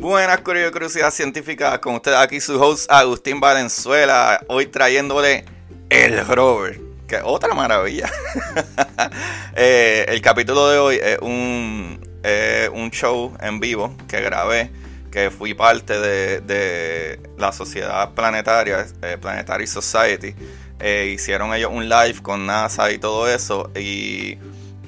Buenas curiosidad científica con ustedes aquí su host Agustín Valenzuela, hoy trayéndole el rover, que otra maravilla. Eh, el capítulo de hoy es un, un show en vivo que grabé, que fui parte de, la sociedad planetaria, eh, Planetary Society. Eh, hicieron ellos un live con NASA y todo eso y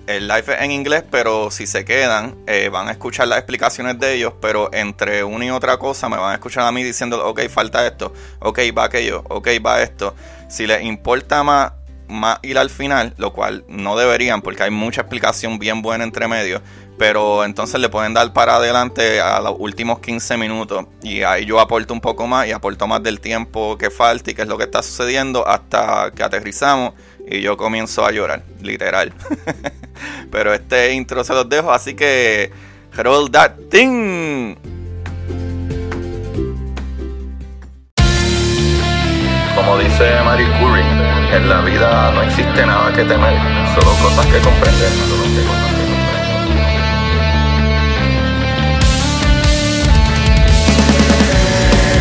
el live es en inglés, pero si se quedan, eh, van a escuchar las explicaciones de ellos, pero entre una y otra cosa me van a escuchar a mí diciendo, ok, falta esto, ok, va aquello, ok, va esto. Si les importa más, más ir al final, lo cual no deberían, porque hay mucha explicación bien buena entre medio, pero entonces le pueden dar para adelante a los últimos 15 minutos y ahí yo aporto un poco más y aporto más del tiempo que falta y qué es lo que está sucediendo hasta que aterrizamos y yo comienzo a llorar, literal. Pero este intro se los dejo, así que roll that thing. Como dice Marie Curie, en la vida no existe nada que temer, solo cosas que comprender.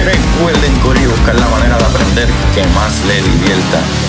Recuerden correr y buscar la manera de aprender que más le divierta.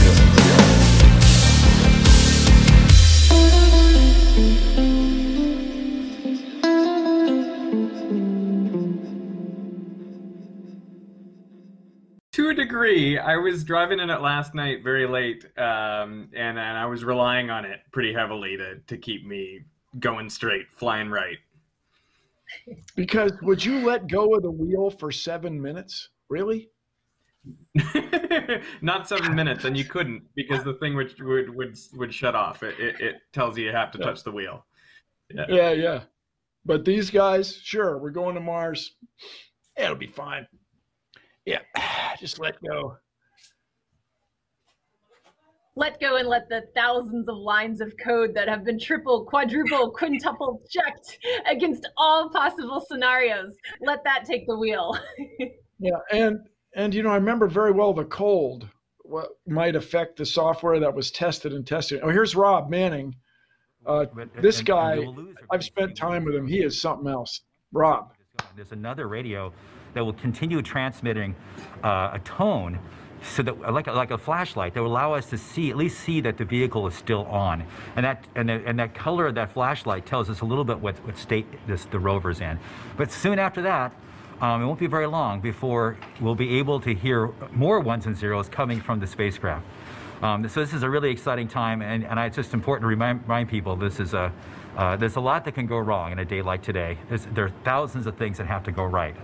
Agree. I was driving in it last night very late, um, and, and I was relying on it pretty heavily to, to keep me going straight, flying right. Because would you let go of the wheel for seven minutes? Really? Not seven minutes, and you couldn't because the thing would would would, would shut off. It, it, it tells you you have to yeah. touch the wheel. Yeah. yeah, yeah. But these guys, sure, we're going to Mars. It'll be fine. Yeah, just let go. Let go and let the thousands of lines of code that have been triple, quadruple, quintuple checked against all possible scenarios. Let that take the wheel. yeah, and and you know I remember very well the cold. What might affect the software that was tested and tested. Oh, here's Rob Manning. Uh, this guy, I've spent time with him. He is something else. Rob. There's another radio that will continue transmitting uh, a tone so that like a, like a flashlight that will allow us to see at least see that the vehicle is still on and that and, the, and that color of that flashlight tells us a little bit what, what state this the rover's in but soon after that um, it won't be very long before we'll be able to hear more ones and zeros coming from the spacecraft um, so this is a really exciting time and, and it's just important to remind, remind people this is a uh, there's a lot that can go wrong in a day like today. There's, there are thousands of things that have to go right.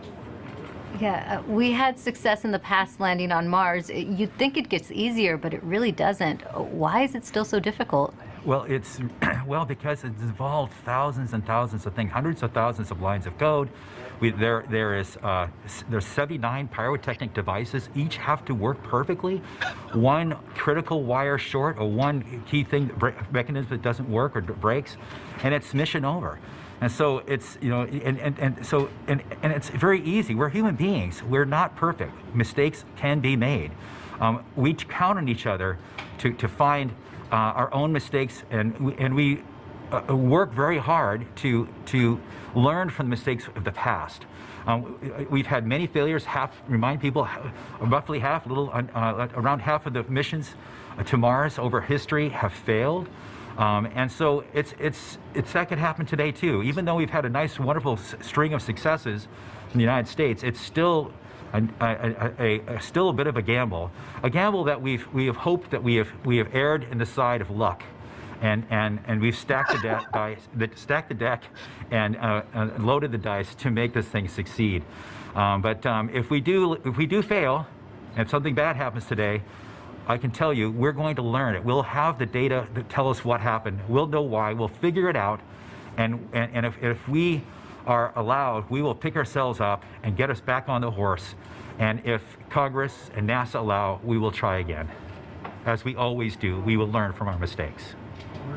Yeah, uh, we had success in the past landing on Mars. You'd think it gets easier, but it really doesn't. Why is it still so difficult? Well, it's well because it's involved thousands and thousands of things, hundreds of thousands of lines of code. We, there, there is uh, there's 79 pyrotechnic devices. Each have to work perfectly. One critical wire short, or one key thing mechanism that doesn't work or breaks, and it's mission over. And so it's, you know, and, and, and so, and, and it's very easy. We're human beings. We're not perfect. Mistakes can be made. Um, we count on each other to, to find uh, our own mistakes, and we, and we uh, work very hard to, to learn from the mistakes of the past. Um, we've had many failures. Half remind people, roughly half, little uh, around half of the missions to Mars over history have failed. Um, and so it's, it's, it's that could happen today too. Even though we've had a nice, wonderful string of successes in the United States, it's still a, a, a, a, still a bit of a gamble. A gamble that we've, we have hoped that we have, we have erred in the side of luck. And, and, and we've stacked the, deck, the, stacked the deck and uh, loaded the dice to make this thing succeed. Um, but um, if, we do, if we do fail, and something bad happens today, I can tell you, we're going to learn it. We'll have the data that tell us what happened. We'll know why. We'll figure it out. And, and, and if, if we are allowed, we will pick ourselves up and get us back on the horse. And if Congress and NASA allow, we will try again. As we always do, we will learn from our mistakes.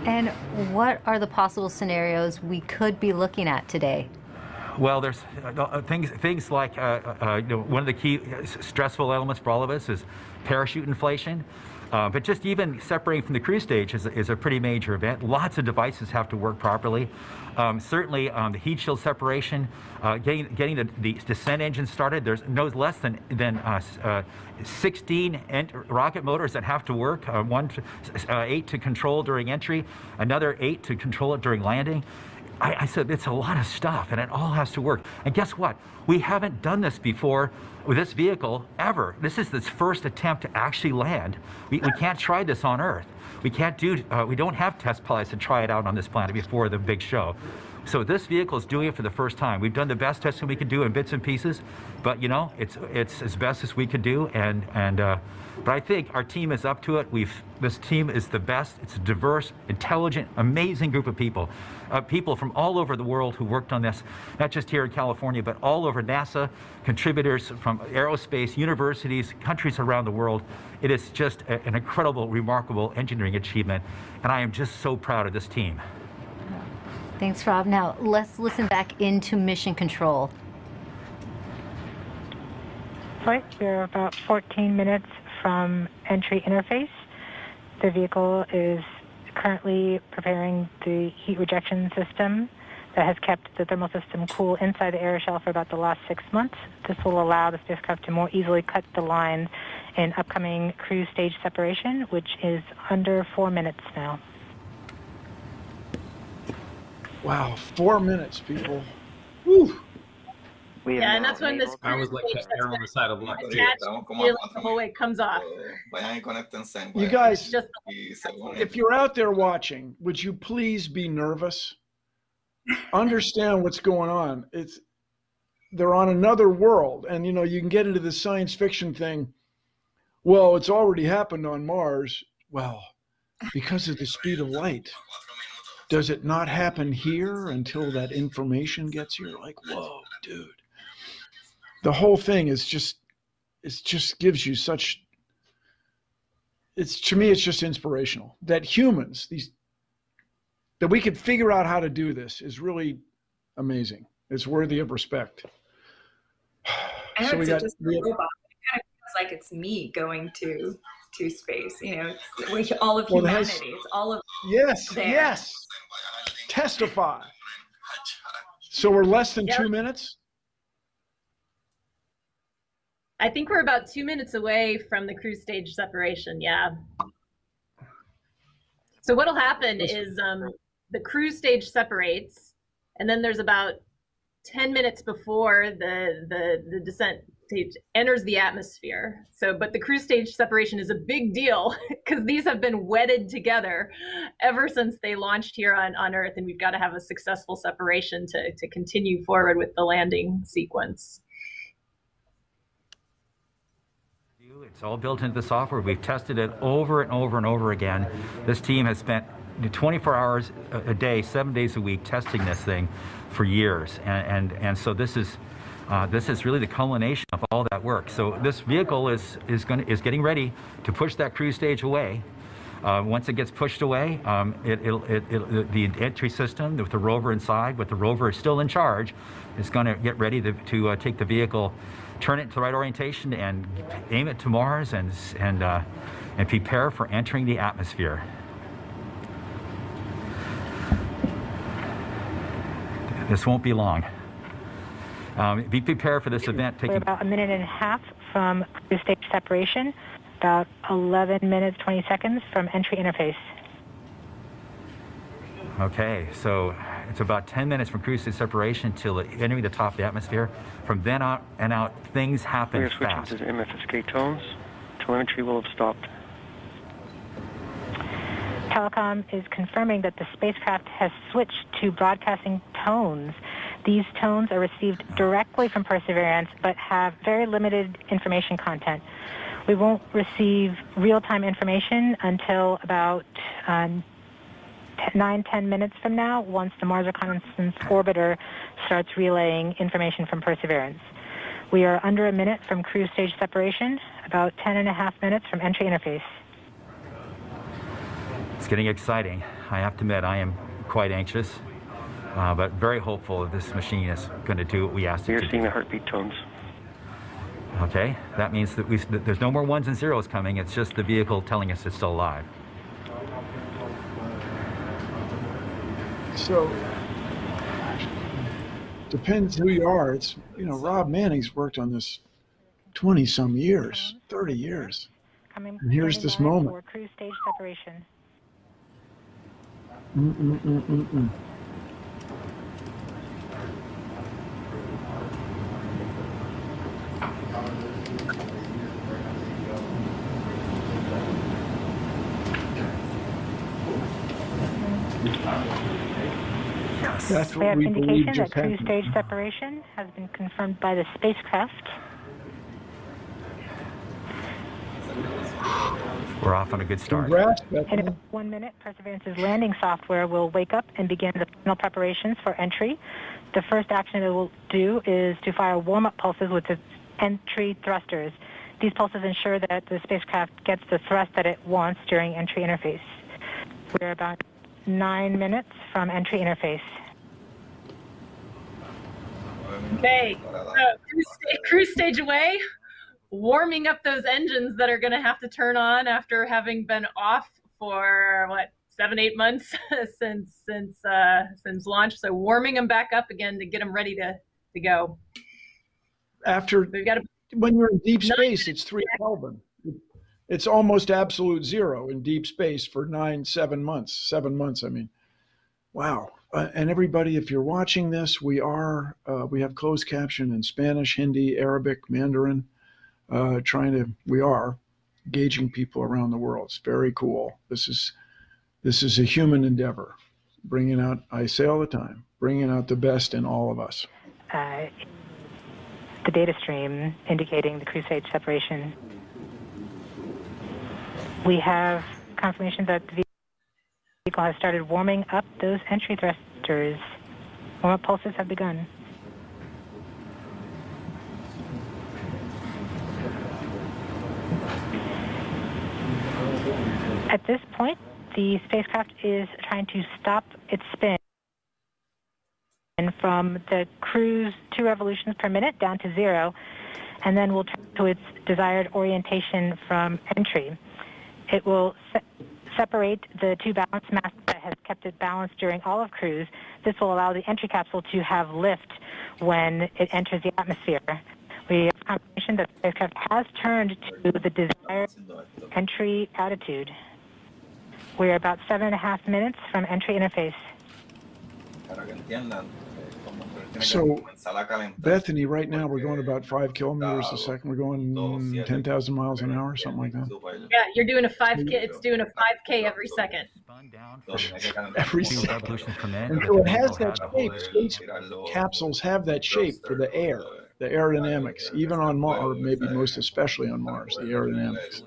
And what are the possible scenarios we could be looking at today? Well, there's uh, uh, things things like uh, uh, you know, one of the key stressful elements for all of us is parachute inflation. Uh, but just even separating from the cruise stage is, is, a pretty major event. Lots of devices have to work properly. Um, certainly, um, the heat shield separation, uh, getting getting the, the, descent engine started. There's no less than than uh, uh 16 rocket motors that have to work. Uh, one, to, uh, eight to control during entry, another eight to control it during landing. I, I, said, it's a lot of stuff and it all has to work. And guess what? We haven't done this before with this vehicle ever. This is this first attempt to actually land. We, we can't try this on Earth. We can't do, uh, we don't have test pilots to try it out on this planet before the big show. So this vehicle is doing it for the first time. We've done the best testing we could do in bits and pieces, but you know, it's it's as best as we could do. And and uh, but I think our team is up to it. We've this team is the best. It's a diverse, intelligent, amazing group of people, uh, people from all over the world who worked on this, not just here in California, but all over NASA, contributors from aerospace, universities, countries around the world. It is just a, an incredible, remarkable engineering achievement, and I am just so proud of this team. Thanks, Rob. Now let's listen back into mission control. Flight, we're about 14 minutes from entry interface. The vehicle is currently preparing the heat rejection system that has kept the thermal system cool inside the aeroshell for about the last six months. This will allow the spacecraft to more easily cut the line in upcoming cruise stage separation, which is under four minutes now. Wow, four minutes, people. Woo. yeah, and that's when this. I was like that hair on the side of luck. The whole way comes off. You guys, if you're out there watching, would you please be nervous? Understand what's going on. It's they're on another world, and you know you can get into the science fiction thing. Well, it's already happened on Mars. Well, because of the speed of light does it not happen here until that information gets here? Like, whoa, dude. The whole thing is just, it just gives you such, it's to me, it's just inspirational that humans, these, that we could figure out how to do this is really amazing. It's worthy of respect. I so we got, just we, robot. It kind of feels like it's me going to to space. You know, it's all of well, humanity. Has, it's all of yes, there. yes testify. So we're less than yep. two minutes? I think we're about two minutes away from the cruise stage separation. Yeah. So what'll happen is um, the cruise stage separates, and then there's about 10 minutes before the, the, the descent stage enters the atmosphere. So, but the cruise stage separation is a big deal because these have been wedded together ever since they launched here on, on Earth, and we've got to have a successful separation to, to continue forward with the landing sequence. It's all built into the software. We've tested it over and over and over again. This team has spent 24 hours a day, seven days a week, testing this thing for years. And, and, and so this is uh, this is really the culmination of all that work. So this vehicle is is going is getting ready to push that cruise stage away. Uh, once it gets pushed away, um, it, it, it, the entry system with the rover inside, with the rover still in charge, is going to get ready to, to uh, take the vehicle, turn it to the right orientation, and aim it to Mars and and uh, and prepare for entering the atmosphere. This won't be long. Um, be prepared for this event. Taking We're about a minute and a half from cruise stage separation, about 11 minutes 20 seconds from entry interface. Okay, so it's about 10 minutes from cruise stage separation till entering the top of the atmosphere. From then on and out, things happen We're fast. switching to MFSK tones. Telemetry will have stopped. Telecom is confirming that the spacecraft has switched to broadcasting tones these tones are received directly from Perseverance but have very limited information content. We won't receive real-time information until about uh, nine, ten minutes from now once the Mars Reconnaissance Orbiter starts relaying information from Perseverance. We are under a minute from cruise stage separation, about ten and a half minutes from entry interface. It's getting exciting. I have to admit, I am quite anxious, uh, but very hopeful that this machine is going to do what we asked it You're to seeing the heartbeat tones. Okay, that means that, we, that there's no more ones and zeros coming. It's just the vehicle telling us it's still alive. So depends who you are. It's you know Rob Manning's worked on this twenty some years, thirty years. And here's this moment. For cruise stage separation. Mm-mm-mm-mm-mm. That's We what have we believe indication just that cruise happened. stage separation has been confirmed by the spacecraft. We're off on a good start. Congrats, In about one minute, Perseverance's landing software will wake up and begin the final preparations for entry. The first action it will do is to fire warm-up pulses with its entry thrusters. These pulses ensure that the spacecraft gets the thrust that it wants during entry interface. We're about nine minutes from entry interface. Okay, cruise, cruise stage away, warming up those engines that are going to have to turn on after having been off for what seven, eight months since since uh, since launch. So warming them back up again to get them ready to to go. After We've got to when you're in deep space, it's three Kelvin. It's almost absolute zero in deep space for nine, seven months. Seven months, I mean. Wow. Uh, and everybody, if you're watching this, we are uh, we have closed caption in Spanish, Hindi, Arabic, Mandarin. Uh, trying to, we are gauging people around the world. It's very cool. This is this is a human endeavor, bringing out. I say all the time, bringing out the best in all of us. Uh, the data stream indicating the cruise stage separation. We have confirmation that the vehicle has started warming up those entry thrusters. Warm-up pulses have begun. At this point, the spacecraft is trying to stop its spin from the cruise two revolutions per minute down to zero, and then will turn to its desired orientation from entry. It will se- separate the two balance masses that has kept it balanced during all of cruise. This will allow the entry capsule to have lift when it enters the atmosphere. We have confirmation that the spacecraft has turned to the desired entry attitude. We're about seven and a half minutes from entry interface. So, Bethany, right now we're going about five kilometers a second. We're going 10,000 miles an hour, something like that. Yeah, you're doing a 5K. It's doing a 5K every second. Every two second. revolutions per. And so it has that shape. Space capsules have that shape for the air, the aerodynamics, even on Mars, or maybe most especially on Mars, the aerodynamics.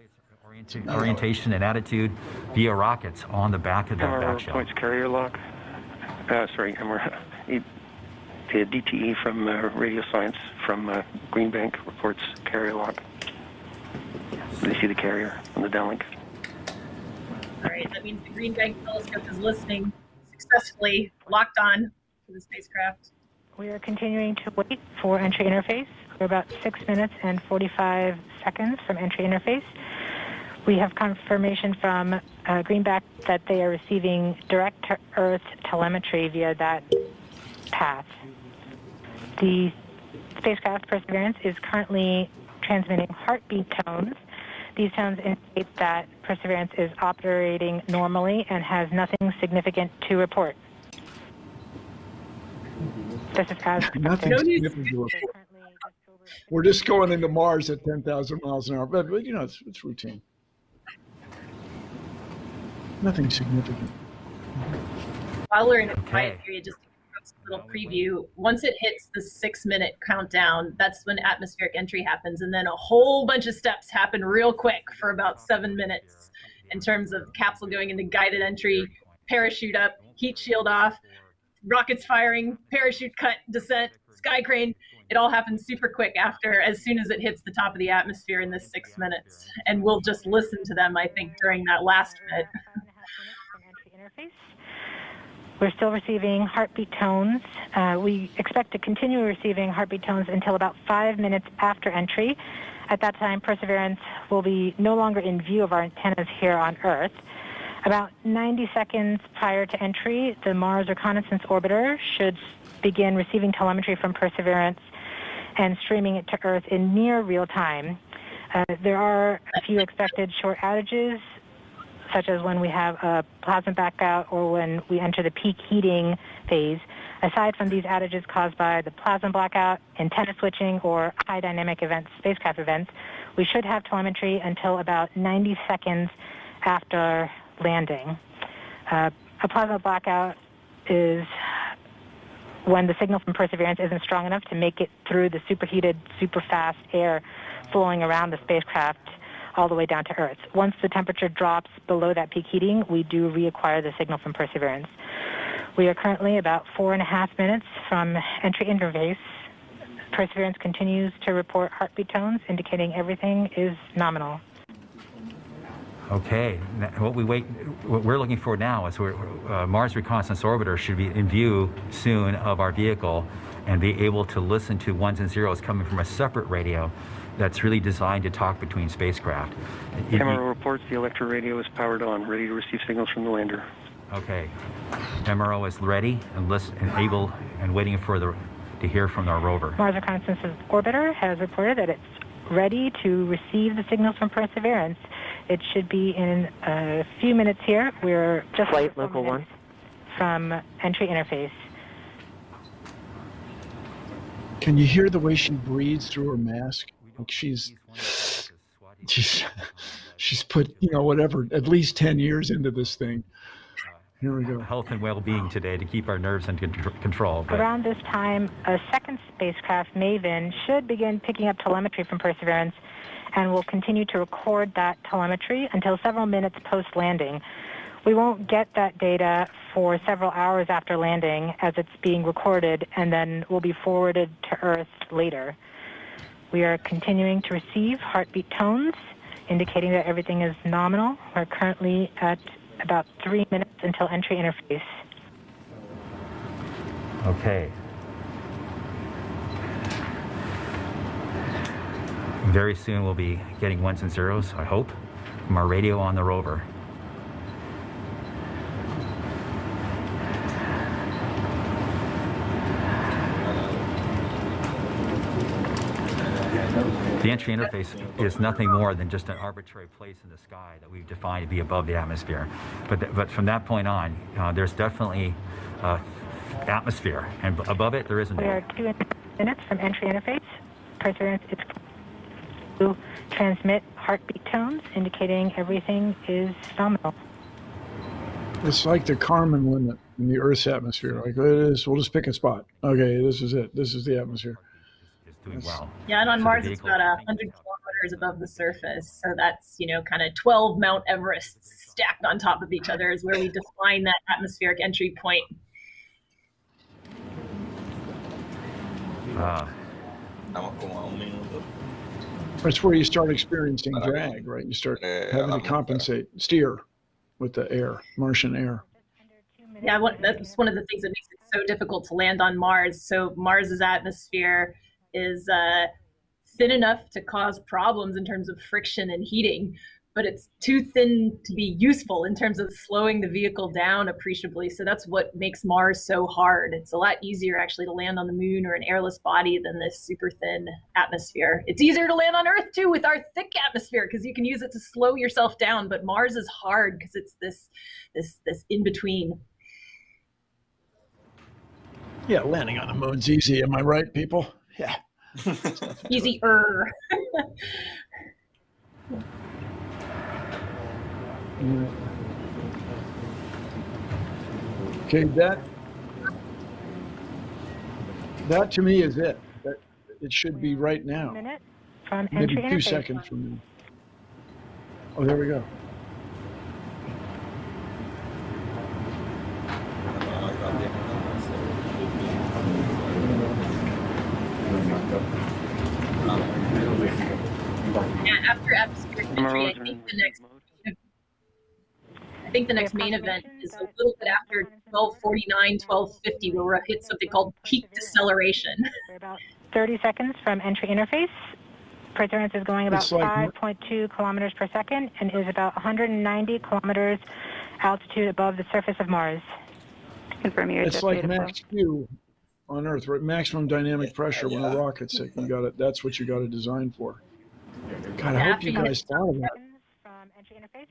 Orientation and attitude via rockets on the back of that Tower back shell. points carrier lock. Uh, sorry, and we're, the DTE from uh, Radio Science from uh, Green Bank reports carrier lock. They see the carrier on the downlink. All right, that means the Green Bank telescope is listening successfully, locked on to the spacecraft. We are continuing to wait for entry interface. We're about six minutes and 45 seconds from entry interface. We have confirmation from uh, Green Bank that they are receiving direct to Earth telemetry via that path. The spacecraft Perseverance is currently transmitting heartbeat tones. These tones indicate that Perseverance is operating normally and has nothing significant to report. This is as Nothing significant to report. We're just going into Mars at 10,000 miles an hour, but, but you know, it's, it's routine. Nothing significant. While we're in a quiet Okay. period, just a little preview. Once it hits the six minute countdown, that's when atmospheric entry happens. And then a whole bunch of steps happen real quick for about seven minutes in terms of capsule going into guided entry, parachute up, heat shield off, rockets firing, parachute cut, descent, sky crane. It all happens super quick after, as soon as it hits the top of the atmosphere in this six minutes. And we'll just listen to them, I think, during that last bit. interface. We're still receiving heartbeat tones. Uh, we expect to continue receiving heartbeat tones until about five minutes after entry. At that time, Perseverance will be no longer in view of our antennas here on Earth. About 90 seconds prior to entry, the Mars Reconnaissance Orbiter should begin receiving telemetry from Perseverance and streaming it to Earth in near real time. Uh, there are a few expected short outages, such as when we have a plasma blackout or when we enter the peak heating phase. Aside from these outages caused by the plasma blackout, antenna switching, or high dynamic events, spacecraft events, we should have telemetry until about 90 seconds after landing. Uh, a plasma blackout is when the signal from Perseverance isn't strong enough to make it through the superheated, super fast air flowing around the spacecraft all the way down to Earth. Once the temperature drops below that peak heating, we do reacquire the signal from Perseverance. We are currently about four and a half minutes from entry interface. Perseverance continues to report heartbeat tones, indicating everything is nominal. Okay, what we wait, what we're looking for now is we're, uh, Mars Reconnaissance Orbiter should be in view soon of our vehicle and be able to listen to ones and zeros coming from a separate radio that's really designed to talk between spacecraft. Camera reports the Electra radio is powered on, ready to receive signals from the lander. Okay, MRO is ready and, list, and able and waiting for the to hear from our rover. Mars Reconnaissance Orbiter has reported that it's ready to receive the signals from Perseverance. It should be in a few minutes here. We're just flight local one from entry interface. Can you hear the way she breathes through her mask? Like she's she's she's put you know whatever at least ten years into this thing. Here we go. Health and well-being today to keep our nerves under control. But... Around this time, a second spacecraft, Maven, should begin picking up telemetry from Perseverance and will continue to record that telemetry until several minutes post-landing. We won't get that data for several hours after landing as it's being recorded and then will be forwarded to Earth later. We are continuing to receive heartbeat tones, indicating that everything is nominal. We're currently at about three minutes until entry interface. Okay. Very soon we'll be getting ones and zeros, I hope, from our radio on the rover. The entry interface is nothing more than just an arbitrary place in the sky that we've defined to be above the atmosphere. But, th but from that point on, uh, there's definitely uh, atmosphere, and above it there isn't. We are two minutes from entry interface. Perseverance is to transmit heartbeat tones, indicating everything is nominal. It's like the Kármán limit in the Earth's atmosphere. Like it is, we'll just pick a spot. Okay, this is it. This is the atmosphere doing well. Yeah, and on so Mars it's about a hundred kilometers above the surface, so that's you know kind of twelve Mount Everests stacked on top of each other is where we define that atmospheric entry point. Uh, that's where you start experiencing drag, right? You start having to compensate, steer with the air, Martian air. Yeah, that's one of the things that makes it so difficult to land on Mars. So Mars's atmosphere is uh, thin enough to cause problems in terms of friction and heating, but it's too thin to be useful in terms of slowing the vehicle down appreciably. So that's what makes Mars so hard. It's a lot easier actually to land on the moon or an airless body than this super thin atmosphere. It's easier to land on Earth too with our thick atmosphere because you can use it to slow yourself down, but Mars is hard because it's this this this in between. Yeah, landing on the moon's easy. Am I right, people? Yeah. Easier. okay, that that to me is it. That it should be right now. Minute from Maybe two seconds from now. Oh, there we go. After atmospheric entry, I think the next think the next main event is a little bit after 1249, 1250, where we're hit something called peak deceleration. We're about 30 seconds from entry interface. Perseverance is going about 5.2 kilometers per second and is about 190 kilometers altitude above the surface of Mars. Confirm your It's like max Q on Earth, right? Maximum dynamic pressure when a rocket's sick. You got it. That's what you got to design for. God, I hope you guys thought of that. From entry interface.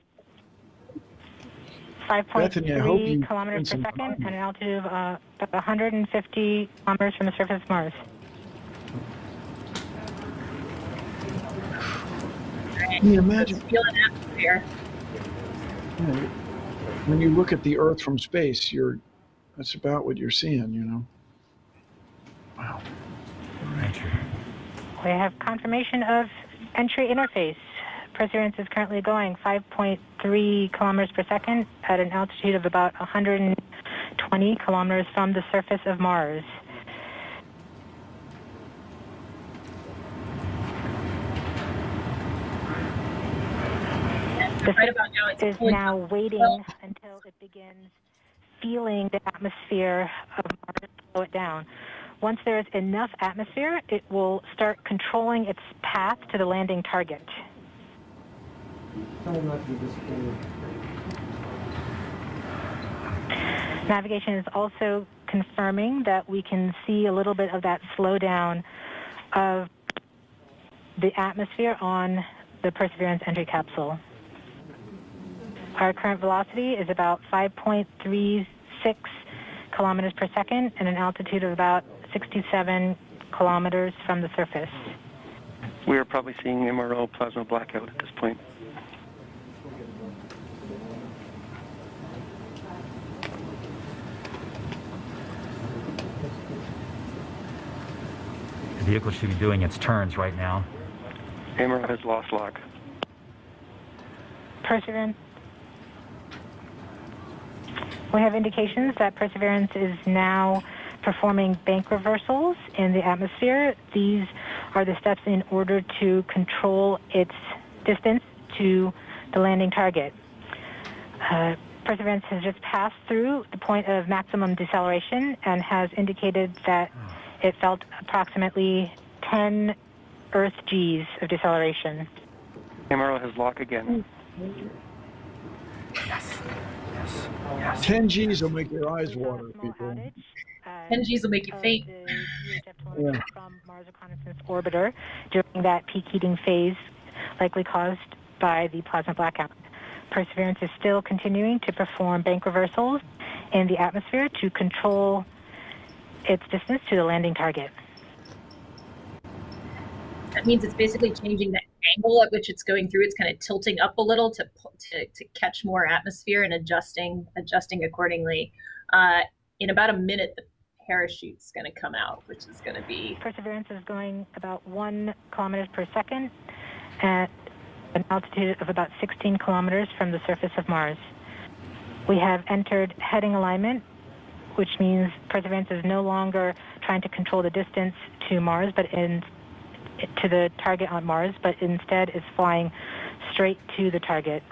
5.3 kilometers per second and an altitude of uh, about 150 kilometers from the surface of Mars. Can you imagine? Feel an atmosphere. When you look at the Earth from space, you're that's about what you're seeing, you know. Wow. We have confirmation of entry interface. Perseverance is currently going 5.3 kilometers per second at an altitude of about 120 kilometers from the surface of Mars. The right about now, is now waiting until it begins feeling the atmosphere of Mars slow it down. Once there is enough atmosphere, it will start controlling its path to the landing target. Navigation is also confirming that we can see a little bit of that slowdown of the atmosphere on the Perseverance entry capsule. Our current velocity is about 5.36 kilometers per second and an altitude of about 67 kilometers from the surface. We are probably seeing MRO plasma blackout at this point. The vehicle should be doing its turns right now. MRO has lost lock. Perseverance. We have indications that Perseverance is now performing bank reversals in the atmosphere. These are the steps in order to control its distance to the landing target. Uh, Perseverance has just passed through the point of maximum deceleration and has indicated that it felt approximately 10 Earth Gs of deceleration. MRO has lock again. Yes. Yes. Yes. 10 G's will make your eyes water, people. 10 G's will make you faint. Yeah. From Mars Reconnaissance Orbiter during that peak heating phase, likely caused by the plasma blackout. Perseverance is still continuing to perform bank reversals in the atmosphere to control its distance to the landing target. That means it's basically changing the angle at which it's going through. It's kind of tilting up a little to to, to catch more atmosphere and adjusting adjusting accordingly. Uh, in about a minute, the parachute's going to come out, which is going to be. Perseverance is going about one kilometer per second at an altitude of about 16 kilometers from the surface of Mars. We have entered heading alignment, which means Perseverance is no longer trying to control the distance to Mars, but in to the target on Mars, but instead is flying straight to the target.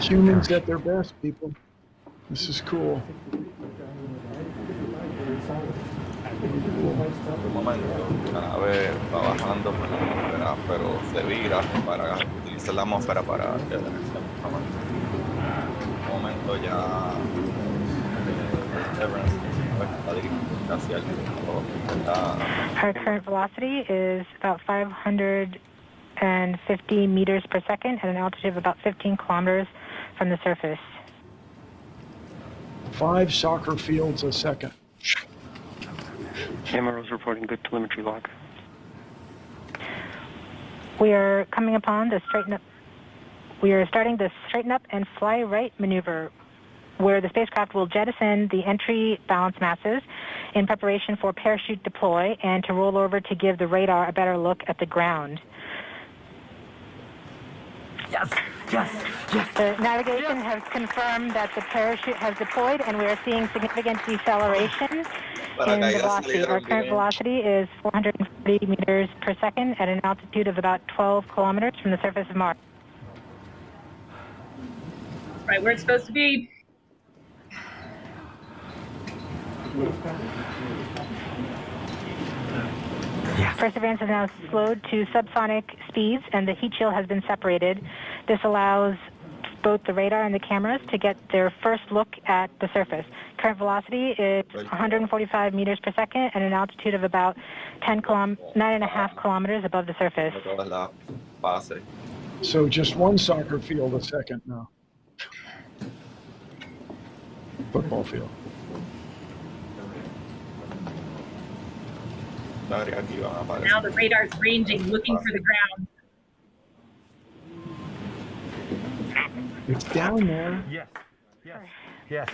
Humans at their best, people. This is cool. Un momento, la nave va bajando por la atmósfera, pero se vira para utilizar la atmósfera para detenerse. Un momento ya eh, Severance está dirigiendo hacia el está Our current velocity is about 550 meters per second at an altitude of about 15 kilometers from the surface. Five soccer fields a second. MRO's reporting good telemetry log. We are coming upon the straighten up. We are starting the straighten up and fly right maneuver, where the spacecraft will jettison the entry balance masses in preparation for parachute deploy and to roll over to give the radar a better look at the ground. Yes. Yes, yes. The navigation yes. has confirmed that the parachute has deployed, and we are seeing significant deceleration in the velocity. Our current velocity is 440 meters per second at an altitude of about 12 kilometers from the surface of Mars. Right where it's supposed to be. Yes. Perseverance is now slowed to subsonic speeds and the heat shield has been separated. This allows both the radar and the cameras to get their first look at the surface. Current velocity is 145 meters per second at an altitude of about 10 kilom- 9.5 kilometers above the surface. So just one soccer field a second now. Football field. Now the radar's ranging, looking for the ground. It's down there. Yes. Yes. Yes.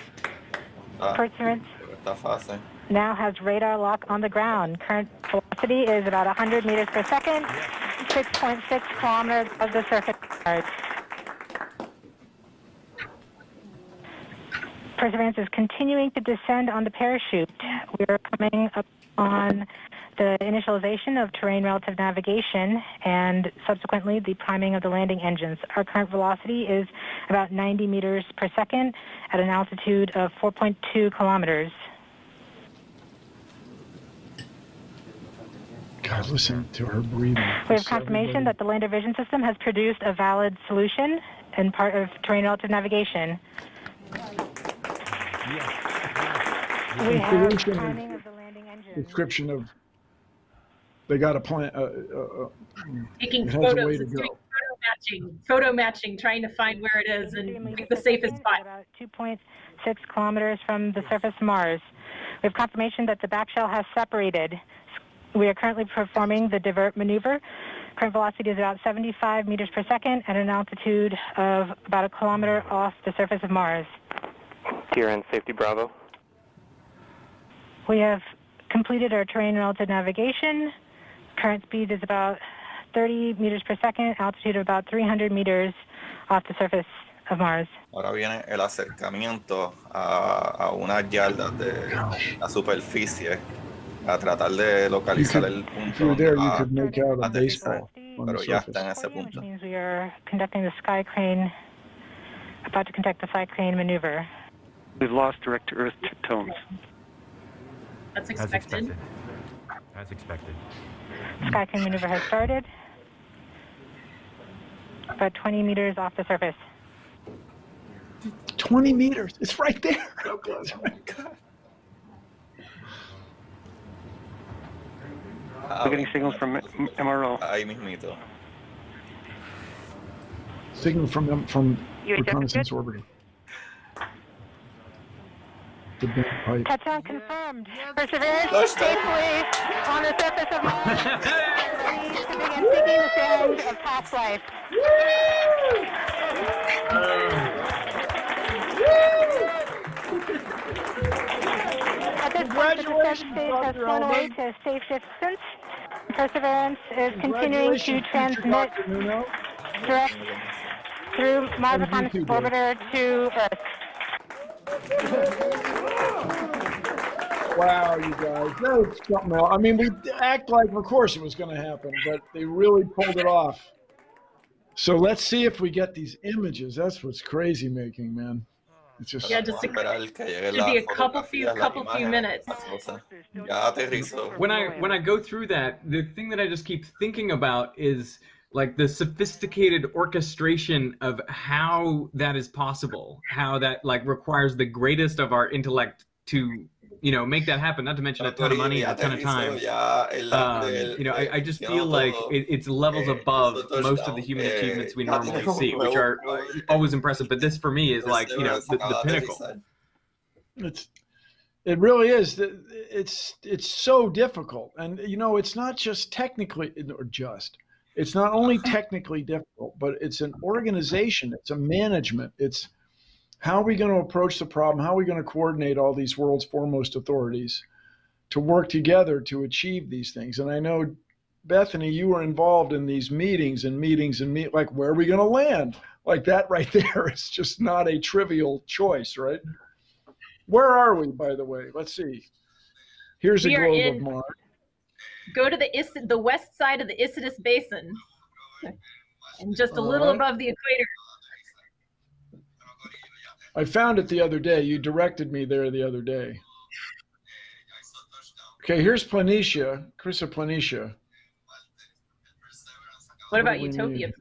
Perseverance now has radar lock on the ground. Current velocity is about 100 meters per second, 6.6 kilometers of the surface. Perseverance is continuing to descend on the parachute. We are coming up on the initialization of terrain relative navigation and subsequently the priming of the landing engines. Our current velocity is about 90 meters per second at an altitude of 4.2 kilometers. God, listen to her breathing. We have confirmation that the lander vision system has produced a valid solution and part of terrain relative navigation. Yes. We have timing of the landing engine. Description of they got a plan. Uh, uh, uh Taking photos, photo matching, photo matching, trying to find where it is and pick the safest spot. About 2.6 kilometers from the surface of Mars. We have confirmation that the back shell has separated. We are currently performing the divert maneuver. Current velocity is about 75 meters per second at an altitude of about a kilometer off the surface of Mars. TRN Safety Bravo. We have completed our terrain relative navigation. Current speed is about 30 meters per second, altitude of about 300 meters off the surface of Mars. Ahora viene el acercamiento a, a unas yardas de la superficie a tratar de localizar could, el punto. If you were there, you could make out a baseball on Pero the ya surface. está en ese punto. Means we are conducting the sky crane, about to conduct the sky crane maneuver. We've lost direct to Earth tones. That's As expected. expected. As expected. Sky crane maneuver has started. About 20 meters off the surface. 20 meters. It's right there. Oh, my God. We're getting signals from M- MRO. Ahí mismito. Signal from them from reconnaissance orbiter. The big pipe. Touchdown confirmed. Perseverance safely on the surface of Mars. ready to begin seeking the sound of past life. At this point, the descent stage has flown away Alban. to safe distance. Perseverance is continuing to transmit Dr. Direct through Mars And Reconnaissance. Orbiter to Earth. Wow, you guys, that was something else. I mean, we act like, of course, it was going to happen, but they really pulled it off. So let's see if we get these images. That's what's crazy making, man. It's just Yeah, just a, Esperar que llegue should be a couple few, couple few minutes. las cosas. Ya aterrizó. when I when I go through that, the thing that I just keep thinking about is like the sophisticated orchestration of how that is possible, how that like requires the greatest of our intellect to you know make that happen. Not to mention a ton of money a ton of time. Um, you know, I, I just feel like it, it's levels Eh, above most of the human eh, achievements we normally see, which are always impressive. But this for me is like you know the, the pinnacle. it's it really is it's it's so difficult and you know it's not just technically or just it's not only technically difficult but it's an organization it's a management it's how are we going to approach the problem how are we going to coordinate all these world's foremost authorities to work together to achieve these things and i know bethany you were involved in these meetings and meetings and meet like where are we going to land like that right there is just not a trivial choice, right? Where are we, by the way? Let's see. Here's we a globe in, of Mars. Go to the Is- the west side of the Isidis Basin, and just a All little right. above the equator. I found it the other day. You directed me there the other day. Okay, here's Planitia, Chryse Planitia. What about Utopia? Planitia?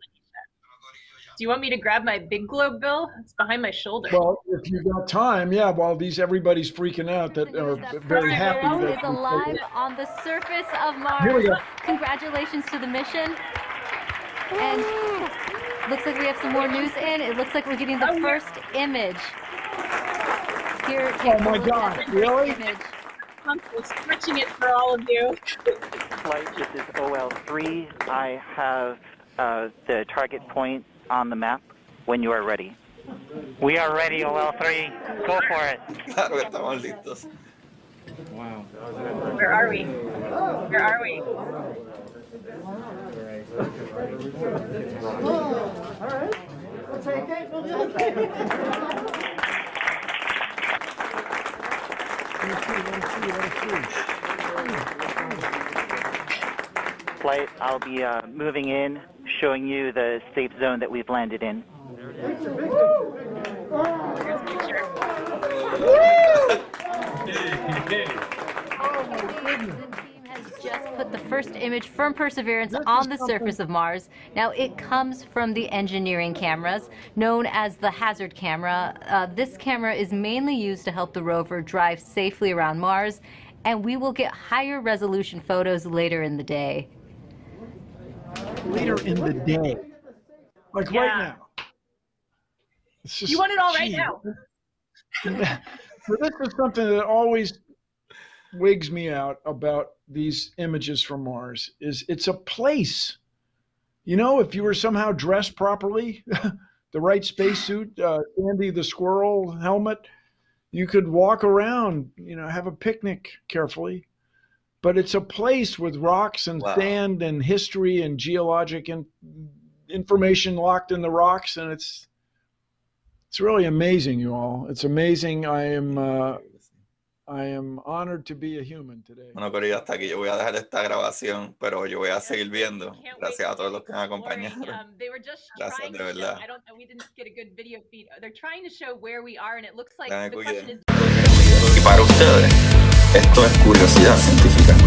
Do you want me to grab my big globe, Bill? It's behind my shoulder. Well, if you've got time, yeah. While these everybody's freaking out, that uh, are very happy. That is alive on the surface of Mars. Here we go. Congratulations to the mission. And looks like we have some more news in. It looks like we're getting the oh, first yeah. image. Here, oh my God! Really? Image. I'm stretching it for all of you. Flight, this is OL3. I have uh, the target point on the map when you are ready. We are ready, OL3. Go for it. Claro, estamos listos. Wow. Where are we? Where are we? Oh, all right. We'll take it. We'll take it. Flight, I'll be uh, moving in showing you the safe zone that we've landed in. Just put the first image from Perseverance on the surface of Mars. Now, it comes from the engineering cameras, known as the HAZARD camera. Uh, this camera is mainly used to help the rover drive safely around Mars, and we will get higher resolution photos later in the day later in the day. Like yeah. right now. Just, you want it all right now. so this is something that always wigs me out about these images from Mars is it's a place. You know, if you were somehow dressed properly, the right spacesuit, uh, Andy the squirrel helmet, you could walk around, you know, have a picnic carefully but it's a place with rocks and wow. sand and history and geologic and information locked in the rocks and it's it's really amazing you all it's amazing i am uh, I am honored to be a human today. Bueno, pero ya hasta aquí. Yo voy a dejar esta grabación, pero yo voy a seguir viendo. Gracias a todos los que me acompañaron. Um, Gracias, de verdad. I don't, we didn't get a good video feed. They're trying to show where we are, and it looks like the question is... Y para ustedes, esto es curiosidad científica.